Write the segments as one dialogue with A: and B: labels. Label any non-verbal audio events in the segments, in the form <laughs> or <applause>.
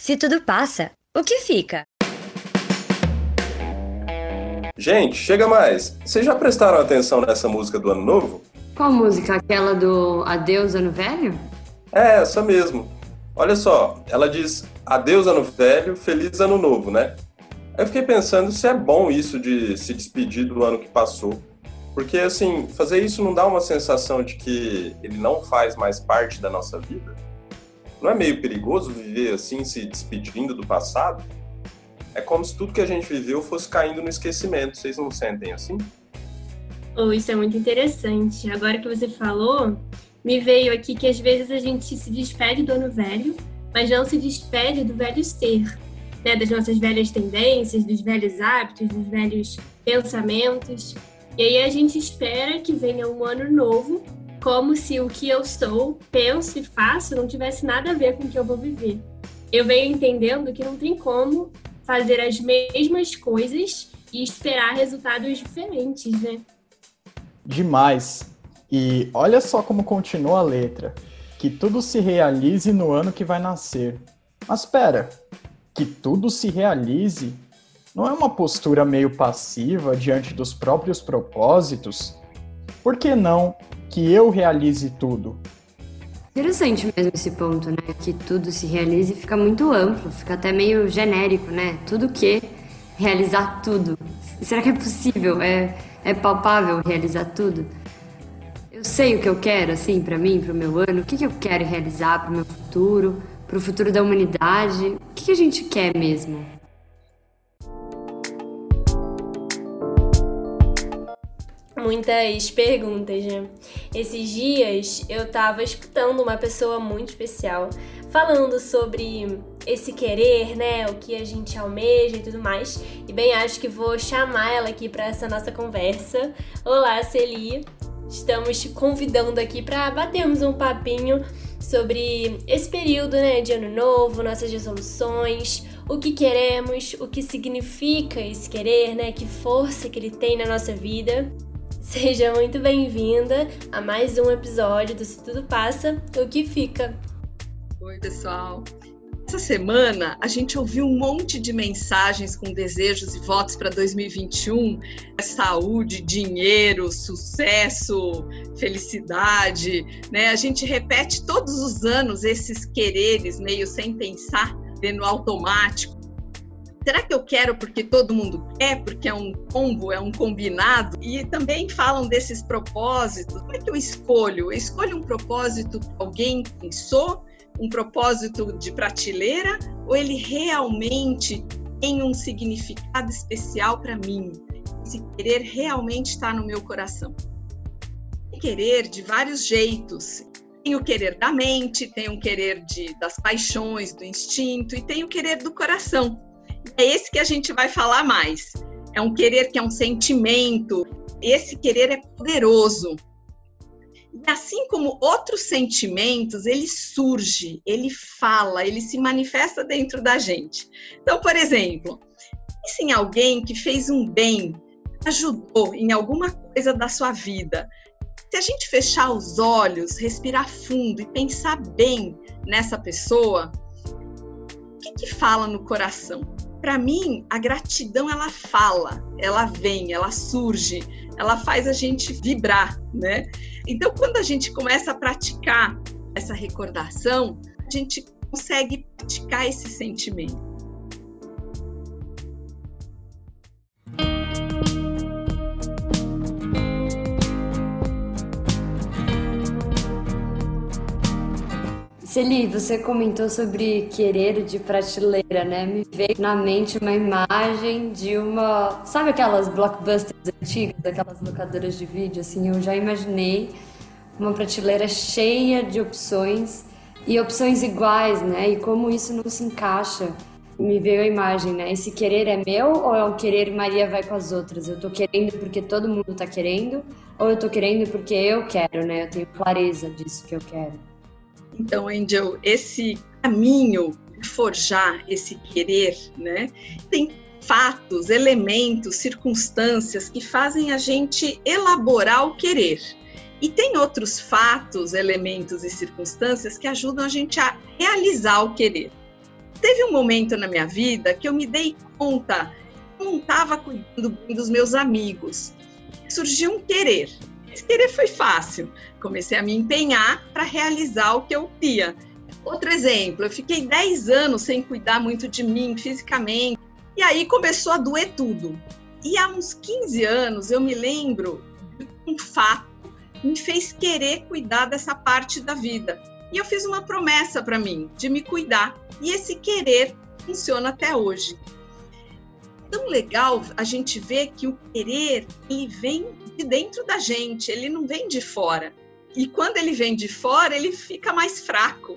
A: Se tudo passa, o que fica?
B: Gente, chega mais. Vocês já prestaram atenção nessa música do Ano Novo?
C: Qual música? Aquela do Adeus Ano Velho?
B: É, essa mesmo. Olha só, ela diz Adeus Ano Velho, Feliz Ano Novo, né? Eu fiquei pensando se é bom isso de se despedir do ano que passou. Porque, assim, fazer isso não dá uma sensação de que ele não faz mais parte da nossa vida? Não é meio perigoso viver assim, se despedindo do passado? É como se tudo que a gente viveu fosse caindo no esquecimento. Vocês não sentem assim?
D: Oh, isso é muito interessante. Agora que você falou, me veio aqui que às vezes a gente se despede do ano velho, mas não se despede do velho ser, né? das nossas velhas tendências, dos velhos hábitos, dos velhos pensamentos. E aí a gente espera que venha um ano novo, como se o que eu sou, penso e faço não tivesse nada a ver com o que eu vou viver. Eu venho entendendo que não tem como fazer as mesmas coisas e esperar resultados diferentes, né?
E: Demais. E olha só como continua a letra. Que tudo se realize no ano que vai nascer. Mas espera, que tudo se realize não é uma postura meio passiva diante dos próprios propósitos? Por que não que eu realize tudo?
C: Interessante mesmo esse ponto, né? Que tudo se realize fica muito amplo, fica até meio genérico, né? Tudo que realizar tudo. Será que é possível? É, é palpável realizar tudo? Eu sei o que eu quero, assim, para mim, para o meu ano. O que, que eu quero realizar para o meu futuro, para o futuro da humanidade? O que, que a gente quer mesmo?
D: Muitas perguntas, né? Esses dias eu tava escutando uma pessoa muito especial falando sobre esse querer, né? O que a gente almeja e tudo mais. E bem, acho que vou chamar ela aqui para essa nossa conversa. Olá, Celi. Estamos te convidando aqui para batermos um papinho sobre esse período, né, de ano novo, nossas resoluções, o que queremos, o que significa esse querer, né? Que força que ele tem na nossa vida. Seja muito bem-vinda a mais um episódio do Se Tudo Passa, o que fica.
F: Oi, pessoal. Essa semana a gente ouviu um monte de mensagens com desejos e votos para 2021: saúde, dinheiro, sucesso, felicidade, né? A gente repete todos os anos esses quereres meio sem pensar, no automático. Será que eu quero porque todo mundo quer, porque é um combo, é um combinado? E também falam desses propósitos. Como é que eu escolho? Eu escolho um propósito que alguém pensou, um propósito de prateleira, ou ele realmente tem um significado especial para mim? Esse querer realmente está no meu coração. Tem querer de vários jeitos. Tem o querer da mente, tem o querer de, das paixões, do instinto, e tem o querer do coração é esse que a gente vai falar mais. É um querer que é um sentimento. Esse querer é poderoso. E assim como outros sentimentos, ele surge, ele fala, ele se manifesta dentro da gente. Então, por exemplo, pense em alguém que fez um bem, ajudou em alguma coisa da sua vida. Se a gente fechar os olhos, respirar fundo e pensar bem nessa pessoa, o que, que fala no coração? Para mim, a gratidão ela fala, ela vem, ela surge, ela faz a gente vibrar, né? Então, quando a gente começa a praticar essa recordação, a gente consegue praticar esse sentimento.
C: Celi, você comentou sobre querer de prateleira, né? Me veio na mente uma imagem de uma. Sabe aquelas blockbusters antigas, aquelas locadoras de vídeo? Assim, eu já imaginei uma prateleira cheia de opções e opções iguais, né? E como isso não se encaixa. Me veio a imagem, né? Esse querer é meu ou é um querer Maria vai com as outras? Eu tô querendo porque todo mundo tá querendo ou eu tô querendo porque eu quero, né? Eu tenho clareza disso que eu quero.
F: Então, Angel, esse caminho de forjar esse querer, né, tem fatos, elementos, circunstâncias que fazem a gente elaborar o querer. E tem outros fatos, elementos e circunstâncias que ajudam a gente a realizar o querer. teve um momento na minha vida que eu me dei conta que eu não estava cuidando dos meus amigos. Surgiu um querer. Querer foi fácil. Comecei a me empenhar para realizar o que eu queria. Outro exemplo, eu fiquei 10 anos sem cuidar muito de mim fisicamente. E aí começou a doer tudo. E há uns 15 anos eu me lembro de um fato que me fez querer cuidar dessa parte da vida. E eu fiz uma promessa para mim de me cuidar. E esse querer funciona até hoje. Tão legal a gente ver que o querer ele vem de dentro da gente, ele não vem de fora. E quando ele vem de fora, ele fica mais fraco.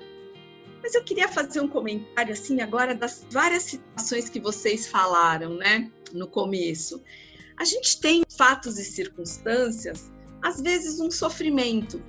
F: Mas eu queria fazer um comentário assim agora das várias situações que vocês falaram, né, no começo. A gente tem fatos e circunstâncias, às vezes um sofrimento,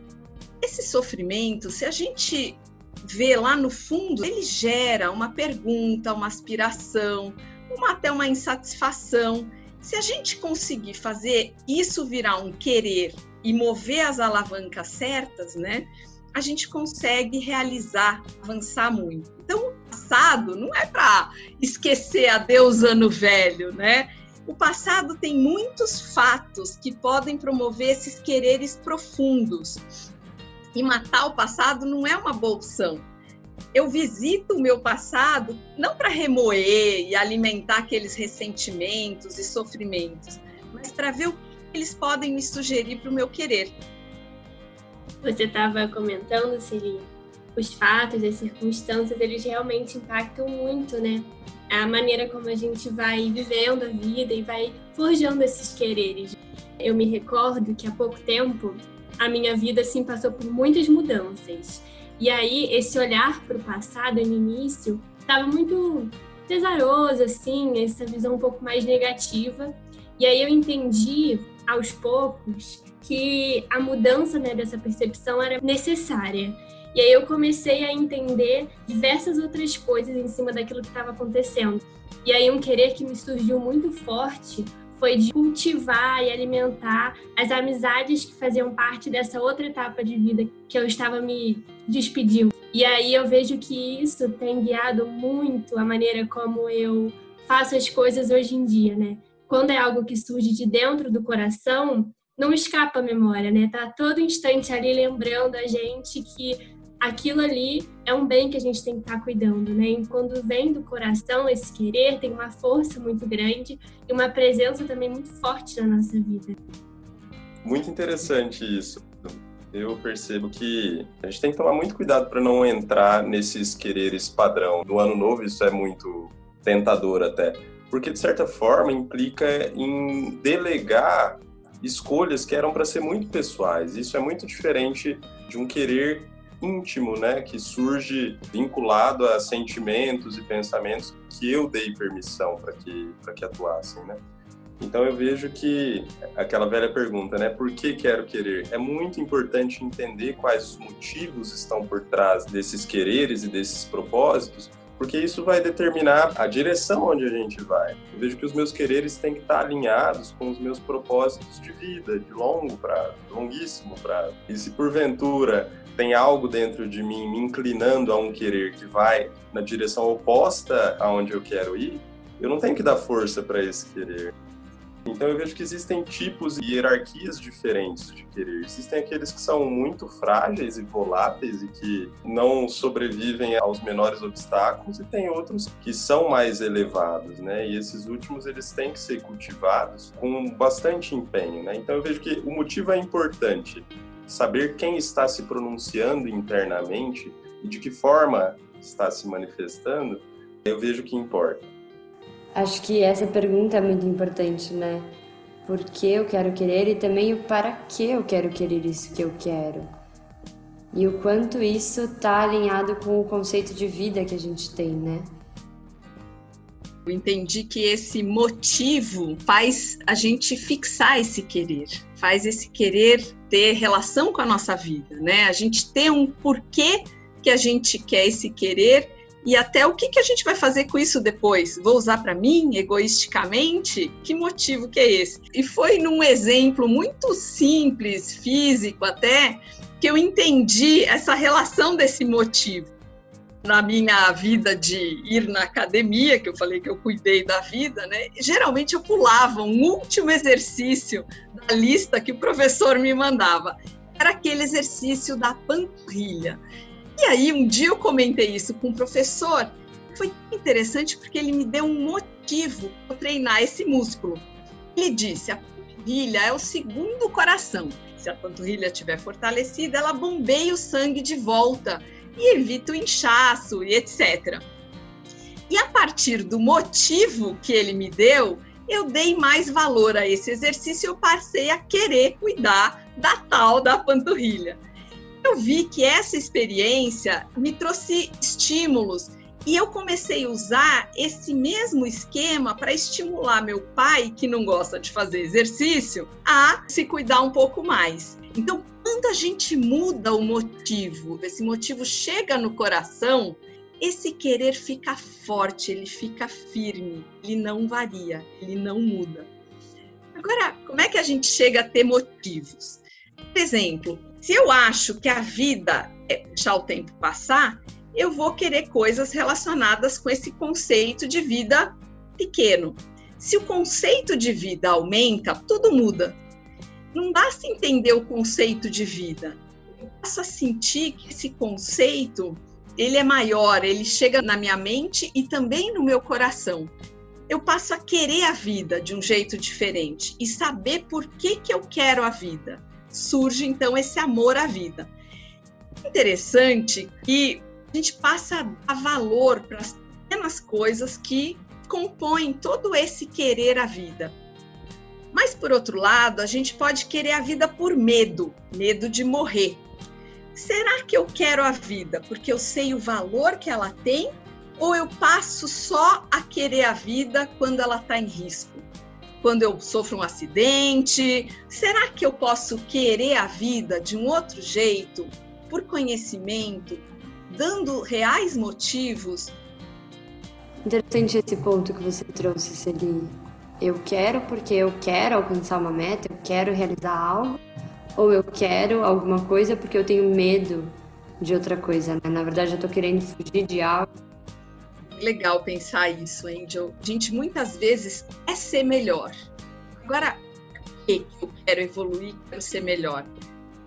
F: esse sofrimento, se a gente vê lá no fundo, ele gera uma pergunta, uma aspiração, uma, até uma insatisfação. Se a gente conseguir fazer isso virar um querer e mover as alavancas certas, né? A gente consegue realizar, avançar muito. Então, o passado não é para esquecer a Deus ano velho, né? O passado tem muitos fatos que podem promover esses quereres profundos e matar o passado não é uma boa opção. Eu visito o meu passado não para remoer e alimentar aqueles ressentimentos e sofrimentos, mas para ver o que eles podem me sugerir para o meu querer.
D: Você estava comentando, Siri, os fatos, as circunstâncias, eles realmente impactam muito, né? A maneira como a gente vai vivendo a vida e vai forjando esses quereres. Eu me recordo que há pouco tempo a minha vida assim passou por muitas mudanças. E aí esse olhar para o passado no início estava muito pesaroso assim, essa visão um pouco mais negativa. E aí eu entendi aos poucos que a mudança né, dessa percepção era necessária. E aí eu comecei a entender diversas outras coisas em cima daquilo que estava acontecendo. E aí um querer que me surgiu muito forte foi de cultivar e alimentar as amizades que faziam parte dessa outra etapa de vida que eu estava me despedindo. E aí eu vejo que isso tem guiado muito a maneira como eu faço as coisas hoje em dia, né? Quando é algo que surge de dentro do coração, não escapa a memória, né? Tá todo instante ali lembrando a gente que aquilo ali é um bem que a gente tem que estar tá cuidando, né? E quando vem do coração esse querer, tem uma força muito grande e uma presença também muito forte na nossa vida.
B: Muito interessante isso. Eu percebo que a gente tem que tomar muito cuidado para não entrar nesses quereres padrão. No ano novo isso é muito tentador até, porque de certa forma implica em delegar escolhas que eram para ser muito pessoais. Isso é muito diferente de um querer íntimo, né, que surge vinculado a sentimentos e pensamentos que eu dei permissão para que para que atuassem, né? Então eu vejo que aquela velha pergunta, né, por que quero querer? É muito importante entender quais os motivos estão por trás desses quereres e desses propósitos, porque isso vai determinar a direção onde a gente vai. Eu vejo que os meus quereres têm que estar alinhados com os meus propósitos de vida, de longo prazo, longuíssimo prazo. E se porventura tem algo dentro de mim me inclinando a um querer que vai na direção oposta aonde eu quero ir, eu não tenho que dar força para esse querer. Então eu vejo que existem tipos e hierarquias diferentes de querer. Existem aqueles que são muito frágeis e voláteis e que não sobrevivem aos menores obstáculos e tem outros que são mais elevados, né? E esses últimos eles têm que ser cultivados com bastante empenho, né? Então eu vejo que o motivo é importante, saber quem está se pronunciando internamente e de que forma está se manifestando, eu vejo que importa.
C: Acho que essa pergunta é muito importante, né? Por que eu quero querer e também o para que eu quero querer isso que eu quero. E o quanto isso está alinhado com o conceito de vida que a gente tem, né?
F: Eu entendi que esse motivo faz a gente fixar esse querer, faz esse querer ter relação com a nossa vida, né? A gente ter um porquê que a gente quer esse querer e até o que, que a gente vai fazer com isso depois? Vou usar para mim, egoisticamente? Que motivo que é esse? E foi num exemplo muito simples, físico até, que eu entendi essa relação desse motivo. na minha vida de ir na academia, que eu falei que eu cuidei da vida, né? Geralmente eu pulava um último exercício da lista que o professor me mandava. Era aquele exercício da panturrilha. E aí, um dia eu comentei isso com o professor. Foi interessante porque ele me deu um motivo para treinar esse músculo. Ele disse: a panturrilha é o segundo coração. Se a panturrilha estiver fortalecida, ela bombeia o sangue de volta e evita o inchaço e etc. E a partir do motivo que ele me deu, eu dei mais valor a esse exercício e eu passei a querer cuidar da tal da panturrilha. Eu vi que essa experiência me trouxe estímulos e eu comecei a usar esse mesmo esquema para estimular meu pai, que não gosta de fazer exercício, a se cuidar um pouco mais. Então, quando a gente muda o motivo, esse motivo chega no coração, esse querer fica forte, ele fica firme, ele não varia, ele não muda. Agora, como é que a gente chega a ter motivos? Por exemplo, se eu acho que a vida é deixar o tempo passar, eu vou querer coisas relacionadas com esse conceito de vida pequeno. Se o conceito de vida aumenta, tudo muda. Não basta entender o conceito de vida. Eu passo a sentir que esse conceito ele é maior, ele chega na minha mente e também no meu coração. Eu passo a querer a vida de um jeito diferente e saber por que, que eu quero a vida. Surge então esse amor à vida. Interessante que a gente passa a valor para as pequenas coisas que compõem todo esse querer a vida. Mas, por outro lado, a gente pode querer a vida por medo medo de morrer. Será que eu quero a vida porque eu sei o valor que ela tem? Ou eu passo só a querer a vida quando ela está em risco? Quando eu sofro um acidente? Será que eu posso querer a vida de um outro jeito, por conhecimento, dando reais motivos.
C: Interessante esse ponto que você trouxe, Celi. Eu quero porque eu quero alcançar uma meta, eu quero realizar algo, ou eu quero alguma coisa porque eu tenho medo de outra coisa, né? Na verdade, eu tô querendo fugir de algo.
F: Legal pensar isso, Angel. Gente muitas vezes quer ser melhor. Agora, por que eu quero evoluir, quero ser melhor?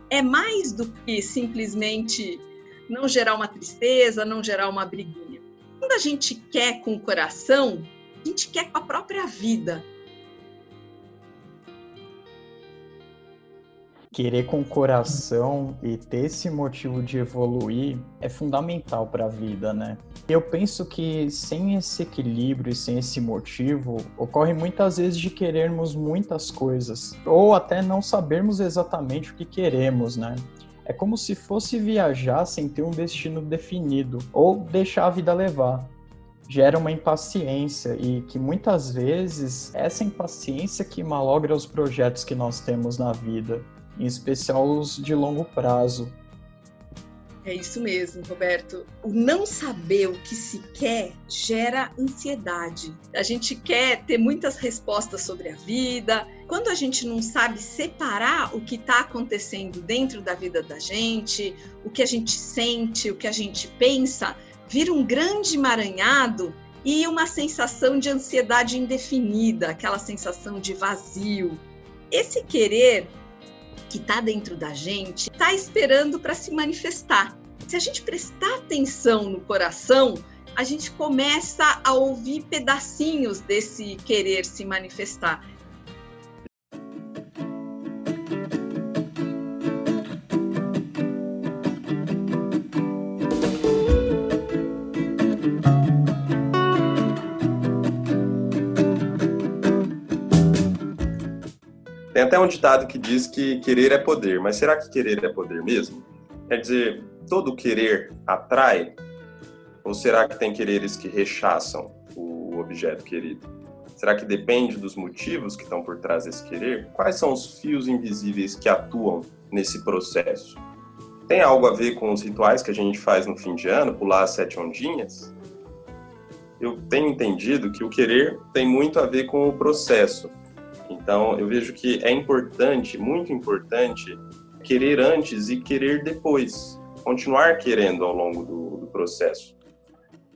F: É mais do que simplesmente não gerar uma tristeza, não gerar uma briguinha. Quando a gente quer com o coração, a gente quer com a própria vida.
E: Querer com o coração e ter esse motivo de evoluir é fundamental para a vida, né? Eu penso que sem esse equilíbrio e sem esse motivo, ocorre muitas vezes de querermos muitas coisas, ou até não sabermos exatamente o que queremos, né? É como se fosse viajar sem ter um destino definido ou deixar a vida levar. Gera uma impaciência e que muitas vezes essa impaciência que malogra os projetos que nós temos na vida, em especial os de longo prazo.
F: É isso mesmo, Roberto. O não saber o que se quer gera ansiedade. A gente quer ter muitas respostas sobre a vida. Quando a gente não sabe separar o que está acontecendo dentro da vida da gente, o que a gente sente, o que a gente pensa, vira um grande emaranhado e uma sensação de ansiedade indefinida, aquela sensação de vazio. Esse querer que está dentro da gente está esperando para se manifestar. Se a gente prestar atenção no coração, a gente começa a ouvir pedacinhos desse querer se manifestar.
B: Tem até um ditado que diz que querer é poder, mas será que querer é poder mesmo? Quer dizer, todo querer atrai? Ou será que tem quereres que rechaçam o objeto querido? Será que depende dos motivos que estão por trás desse querer? Quais são os fios invisíveis que atuam nesse processo? Tem algo a ver com os rituais que a gente faz no fim de ano, pular as sete ondinhas? Eu tenho entendido que o querer tem muito a ver com o processo, então, eu vejo que é importante, muito importante, querer antes e querer depois. Continuar querendo ao longo do, do processo.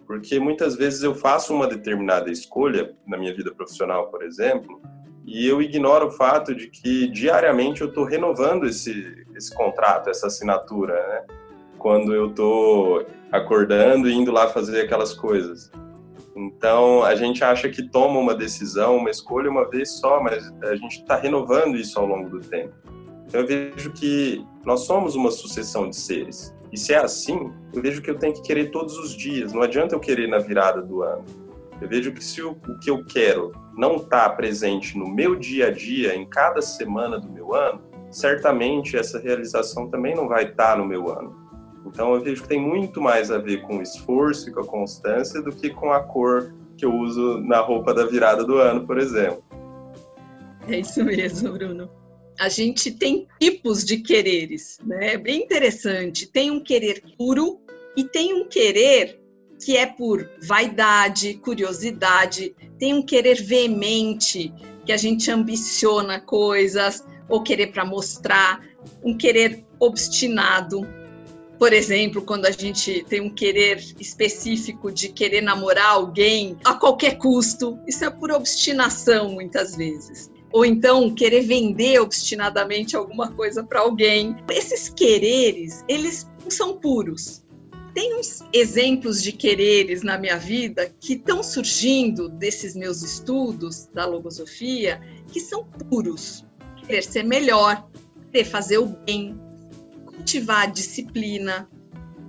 B: porque muitas vezes eu faço uma determinada escolha na minha vida profissional, por exemplo, e eu ignoro o fato de que diariamente eu estou renovando esse, esse contrato, essa assinatura, né? Quando eu estou acordando e indo lá fazer aquelas coisas. Então, a gente acha que toma uma decisão, uma escolha uma vez só, mas a gente está renovando isso ao longo do tempo. Então, eu vejo que nós somos uma sucessão de seres. E se é assim, eu vejo que eu tenho que querer todos os dias. Não adianta eu querer na virada do ano. Eu vejo que se o, o que eu quero não está presente no meu dia a dia, em cada semana do meu ano, certamente essa realização também não vai estar tá no meu ano. Então eu vejo que tem muito mais a ver com o esforço e com a constância do que com a cor que eu uso na roupa da virada do ano, por exemplo.
F: É isso mesmo, Bruno. A gente tem tipos de quereres, né? É bem interessante. Tem um querer puro e tem um querer que é por vaidade, curiosidade, tem um querer veemente, que a gente ambiciona coisas, ou querer para mostrar, um querer obstinado. Por exemplo, quando a gente tem um querer específico de querer namorar alguém a qualquer custo, isso é por obstinação muitas vezes. Ou então querer vender obstinadamente alguma coisa para alguém. Esses quereres, eles não são puros tem uns exemplos de quereres na minha vida que estão surgindo desses meus estudos da logosofia que são puros. Querer ser melhor, querer fazer o bem, cultivar a disciplina,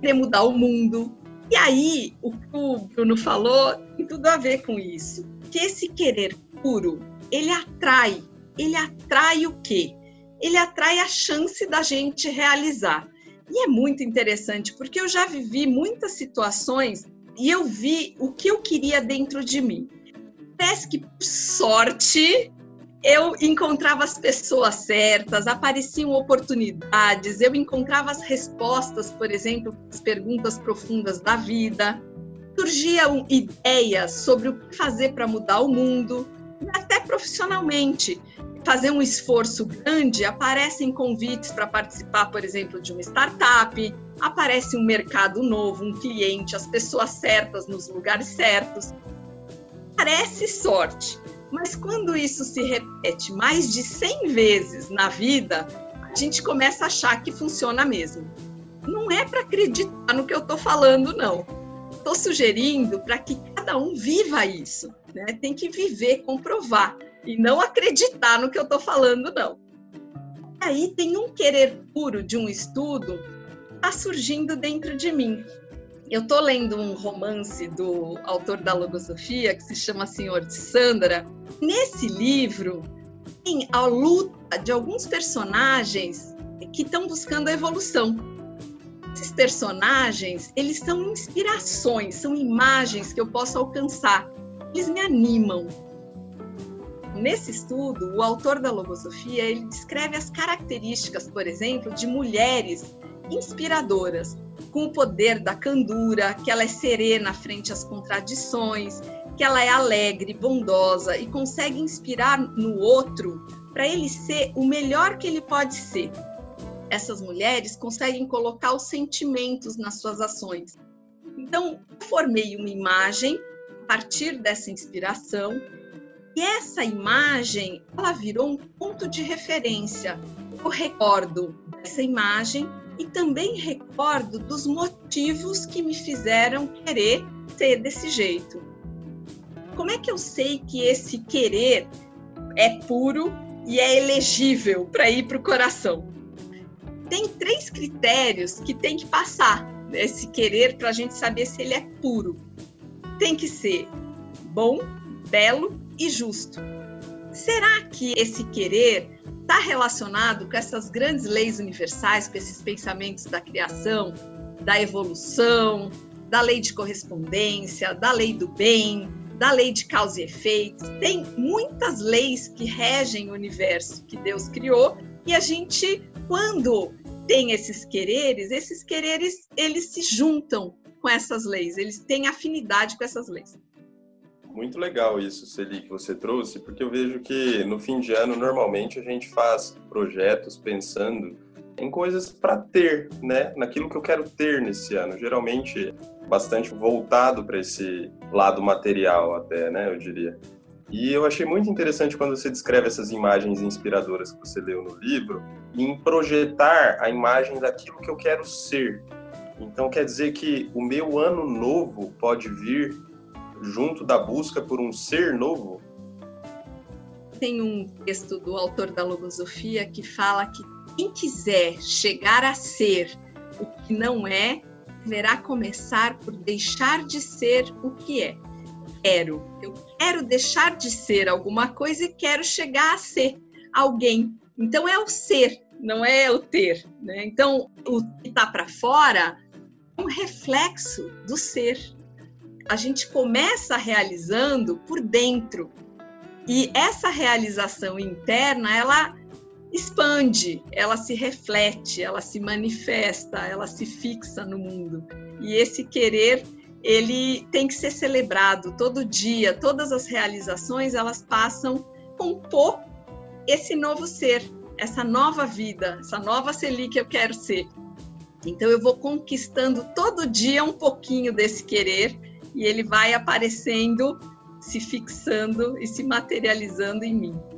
F: querer mudar o mundo. E aí, o que o Bruno falou tem tudo a ver com isso. Que esse querer puro, ele atrai. Ele atrai o quê? Ele atrai a chance da gente realizar. E é muito interessante, porque eu já vivi muitas situações e eu vi o que eu queria dentro de mim. Parece que, por sorte, eu encontrava as pessoas certas, apareciam oportunidades, eu encontrava as respostas, por exemplo, as perguntas profundas da vida. Surgiam ideias sobre o que fazer para mudar o mundo, até profissionalmente fazer um esforço grande, aparecem convites para participar, por exemplo, de uma startup, aparece um mercado novo, um cliente, as pessoas certas nos lugares certos. Parece sorte, mas quando isso se repete mais de 100 vezes na vida, a gente começa a achar que funciona mesmo. Não é para acreditar no que eu estou falando, não. Estou sugerindo para que cada um viva isso, né? Tem que viver, comprovar e não acreditar no que eu estou falando, não. Aí tem um querer puro de um estudo está surgindo dentro de mim. Eu estou lendo um romance do autor da Logosofia, que se chama Senhor de Sandra. Nesse livro, tem a luta de alguns personagens que estão buscando a evolução. Esses personagens, eles são inspirações, são imagens que eu posso alcançar. Eles me animam, Nesse estudo, o autor da logosofia ele descreve as características, por exemplo, de mulheres inspiradoras, com o poder da candura, que ela é serena frente às contradições, que ela é alegre, bondosa e consegue inspirar no outro para ele ser o melhor que ele pode ser. Essas mulheres conseguem colocar os sentimentos nas suas ações. Então, formei uma imagem a partir dessa inspiração e essa imagem, ela virou um ponto de referência. Eu recordo dessa imagem e também recordo dos motivos que me fizeram querer ser desse jeito. Como é que eu sei que esse querer é puro e é elegível para ir para o coração? Tem três critérios que tem que passar esse querer para a gente saber se ele é puro. Tem que ser bom, belo e justo. Será que esse querer está relacionado com essas grandes leis universais, com esses pensamentos da criação, da evolução, da lei de correspondência, da lei do bem, da lei de causa e efeito? Tem muitas leis que regem o universo que Deus criou e a gente, quando tem esses quereres, esses quereres eles se juntam com essas leis, eles têm afinidade com essas leis.
B: Muito legal isso, Celi, que você trouxe, porque eu vejo que no fim de ano, normalmente, a gente faz projetos pensando em coisas para ter, né? Naquilo que eu quero ter nesse ano. Geralmente bastante voltado para esse lado material até, né, eu diria. E eu achei muito interessante quando você descreve essas imagens inspiradoras que você leu no livro, em projetar a imagem daquilo que eu quero ser. Então quer dizer que o meu ano novo pode vir junto da busca por um ser novo?
F: Tem um texto do autor da Logosofia que fala que quem quiser chegar a ser o que não é, deverá começar por deixar de ser o que é. Quero, eu quero deixar de ser alguma coisa e quero chegar a ser alguém. Então é o ser, não é o ter. Né? Então o que está para fora é um reflexo do ser. A gente começa realizando por dentro e essa realização interna ela expande, ela se reflete, ela se manifesta, ela se fixa no mundo. E esse querer, ele tem que ser celebrado todo dia. Todas as realizações, elas passam com compor esse novo ser, essa nova vida, essa nova Celi que eu quero ser. Então eu vou conquistando todo dia um pouquinho desse querer e ele vai aparecendo, se fixando e se materializando em mim.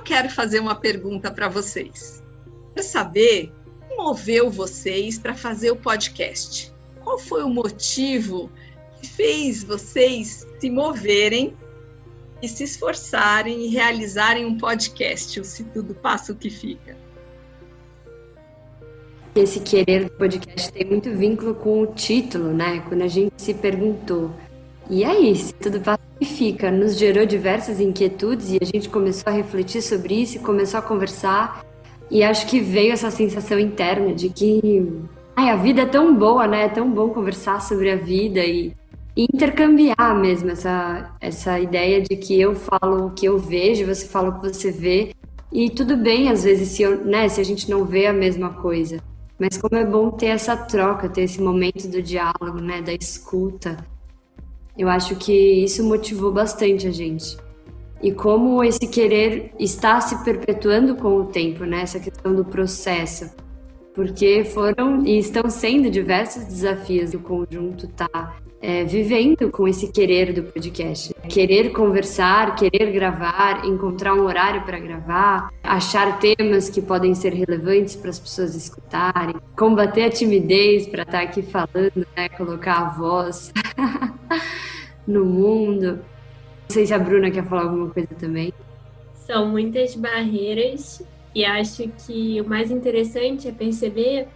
F: eu quero fazer uma pergunta para vocês. Quero saber moveu vocês para fazer o podcast. Qual foi o motivo que fez vocês se moverem e se esforçarem e realizarem um podcast, o Se Tudo Passa o Que Fica?
C: Esse querer do podcast tem muito vínculo com o título, né? Quando a gente se perguntou, e aí, se tudo passa e fica, nos gerou diversas inquietudes e a gente começou a refletir sobre isso e começou a conversar. E acho que veio essa sensação interna de que ai, a vida é tão boa, né? É tão bom conversar sobre a vida e, e intercambiar mesmo essa, essa ideia de que eu falo o que eu vejo, você fala o que você vê. E tudo bem, às vezes, se, eu, né, se a gente não vê a mesma coisa. Mas como é bom ter essa troca, ter esse momento do diálogo, né, da escuta. Eu acho que isso motivou bastante a gente. E como esse querer está se perpetuando com o tempo, né? Essa questão do processo. Porque foram e estão sendo diversos desafios que o conjunto está é, vivendo com esse querer do podcast. Querer conversar, querer gravar, encontrar um horário para gravar, achar temas que podem ser relevantes para as pessoas escutarem, combater a timidez para estar tá aqui falando, né? colocar a voz. <laughs> no mundo. Não sei se a Bruna quer falar alguma coisa também.
D: São muitas barreiras e acho que o mais interessante é perceber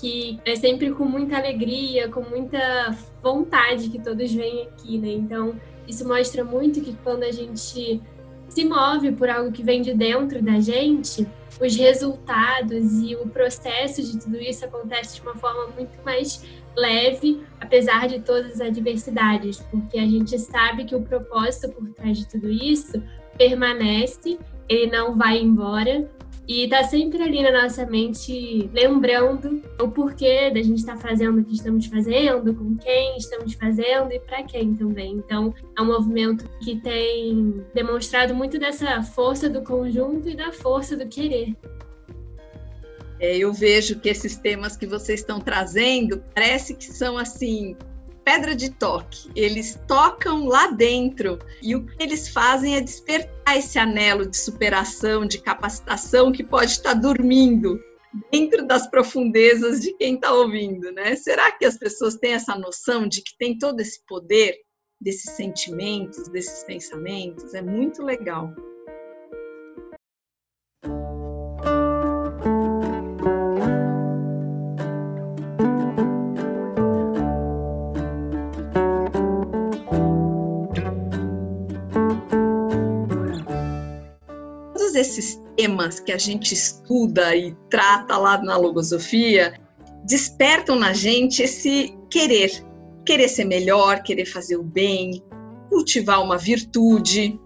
D: que é sempre com muita alegria, com muita vontade que todos vêm aqui, né? Então, isso mostra muito que quando a gente se move por algo que vem de dentro da gente, os resultados e o processo de tudo isso acontece de uma forma muito mais leve, apesar de todas as adversidades, porque a gente sabe que o propósito por trás de tudo isso permanece, ele não vai embora e tá sempre ali na nossa mente lembrando o porquê da gente estar tá fazendo o que estamos fazendo, com quem estamos fazendo e para quem também. Então, é um movimento que tem demonstrado muito dessa força do conjunto e da força do querer.
F: É, eu vejo que esses temas que vocês estão trazendo parece que são assim pedra de toque. Eles tocam lá dentro e o que eles fazem é despertar esse anelo de superação, de capacitação que pode estar dormindo dentro das profundezas de quem está ouvindo, né? Será que as pessoas têm essa noção de que tem todo esse poder desses sentimentos, desses pensamentos? É muito legal. Esses temas que a gente estuda e trata lá na logosofia despertam na gente esse querer, querer ser melhor, querer fazer o bem, cultivar uma virtude.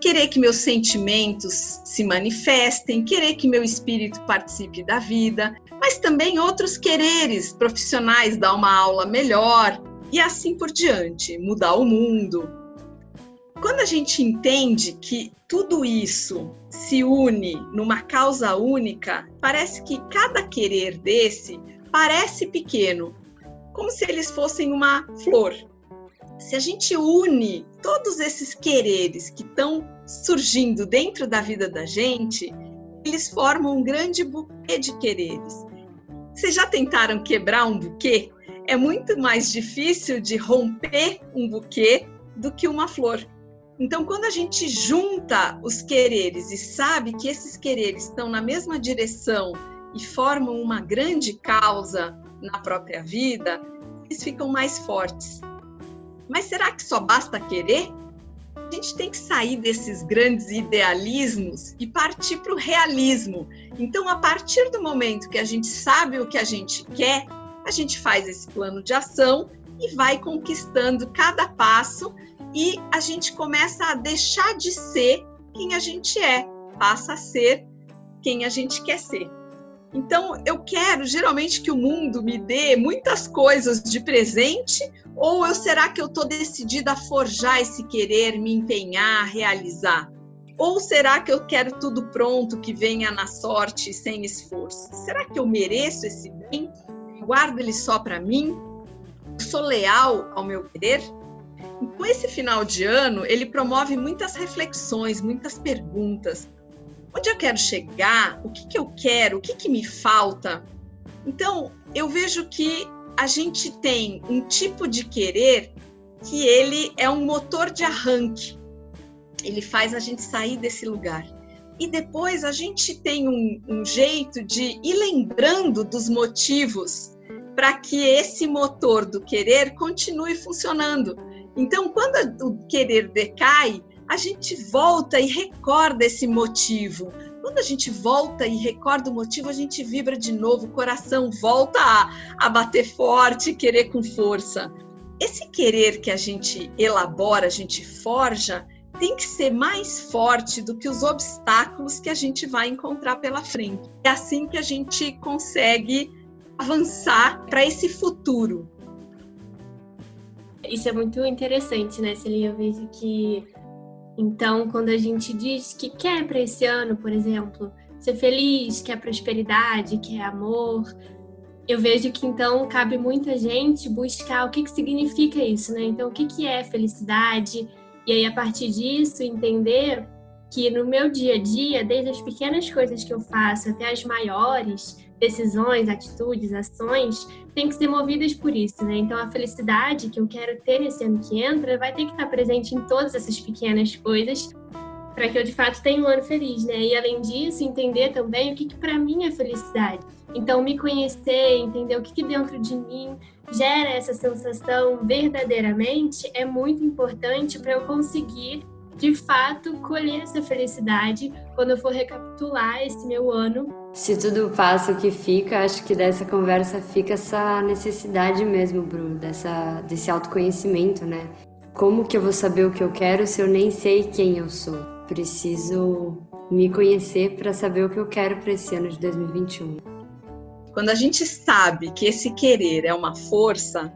F: querer que meus sentimentos se manifestem, querer que meu espírito participe da vida, mas também outros quereres profissionais, dar uma aula melhor e assim por diante, mudar o mundo. Quando a gente entende que tudo isso se une numa causa única, parece que cada querer desse parece pequeno, como se eles fossem uma flor. Se a gente une todos esses quereres que estão surgindo dentro da vida da gente, eles formam um grande buquê de quereres. Vocês já tentaram quebrar um buquê? É muito mais difícil de romper um buquê do que uma flor. Então, quando a gente junta os quereres e sabe que esses quereres estão na mesma direção e formam uma grande causa na própria vida, eles ficam mais fortes. Mas será que só basta querer? A gente tem que sair desses grandes idealismos e partir para o realismo. Então, a partir do momento que a gente sabe o que a gente quer, a gente faz esse plano de ação e vai conquistando cada passo e a gente começa a deixar de ser quem a gente é, passa a ser quem a gente quer ser. Então, eu quero geralmente que o mundo me dê muitas coisas de presente, ou eu será que eu estou decidida a forjar esse querer, me empenhar, realizar? Ou será que eu quero tudo pronto, que venha na sorte, sem esforço? Será que eu mereço esse bem? Guardo ele só para mim? sou leal ao meu querer? Com esse final de ano, ele promove muitas reflexões, muitas perguntas. Onde eu quero chegar? O que, que eu quero? O que, que me falta? Então, eu vejo que a gente tem um tipo de querer que ele é um motor de arranque. Ele faz a gente sair desse lugar. E depois a gente tem um, um jeito de ir lembrando dos motivos para que esse motor do querer continue funcionando. Então, quando o querer decai, a gente volta e recorda esse motivo. Quando a gente volta e recorda o motivo, a gente vibra de novo, o coração volta a, a bater forte, querer com força. Esse querer que a gente elabora, a gente forja, tem que ser mais forte do que os obstáculos que a gente vai encontrar pela frente. É assim que a gente consegue avançar para esse futuro.
D: Isso é muito interessante, né, Celia? Eu vejo que, então, quando a gente diz que quer para esse ano, por exemplo, ser feliz, quer prosperidade, quer amor, eu vejo que então cabe muita gente buscar o que, que significa isso, né? Então, o que, que é felicidade? E aí, a partir disso, entender que no meu dia a dia, desde as pequenas coisas que eu faço até as maiores, decisões, atitudes, ações, têm que ser movidas por isso, né? Então a felicidade que eu quero ter nesse ano que entra vai ter que estar presente em todas essas pequenas coisas para que eu de fato tenha um ano feliz, né? E além disso, entender também o que, que para mim é felicidade. Então me conhecer, entender o que, que dentro de mim gera essa sensação verdadeiramente é muito importante para eu conseguir de fato colher essa felicidade quando eu for recapitular esse meu ano.
C: Se tudo passa, o que fica, acho que dessa conversa fica essa necessidade mesmo, Bruno, dessa, desse autoconhecimento, né? Como que eu vou saber o que eu quero se eu nem sei quem eu sou? Preciso me conhecer para saber o que eu quero para esse ano de 2021.
F: Quando a gente sabe que esse querer é uma força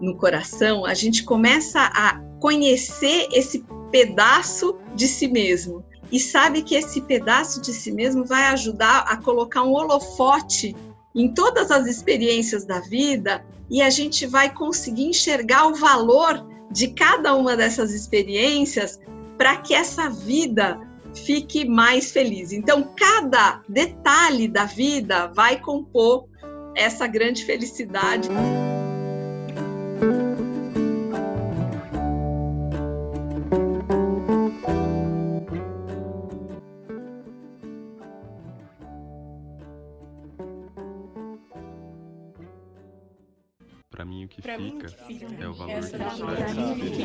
F: no coração, a gente começa a conhecer esse pedaço de si mesmo e sabe que esse pedaço de si mesmo vai ajudar a colocar um holofote em todas as experiências da vida e a gente vai conseguir enxergar o valor de cada uma dessas experiências para que essa vida fique mais feliz. Então, cada detalhe da vida vai compor essa grande felicidade.
G: Fica, é o valor que a gente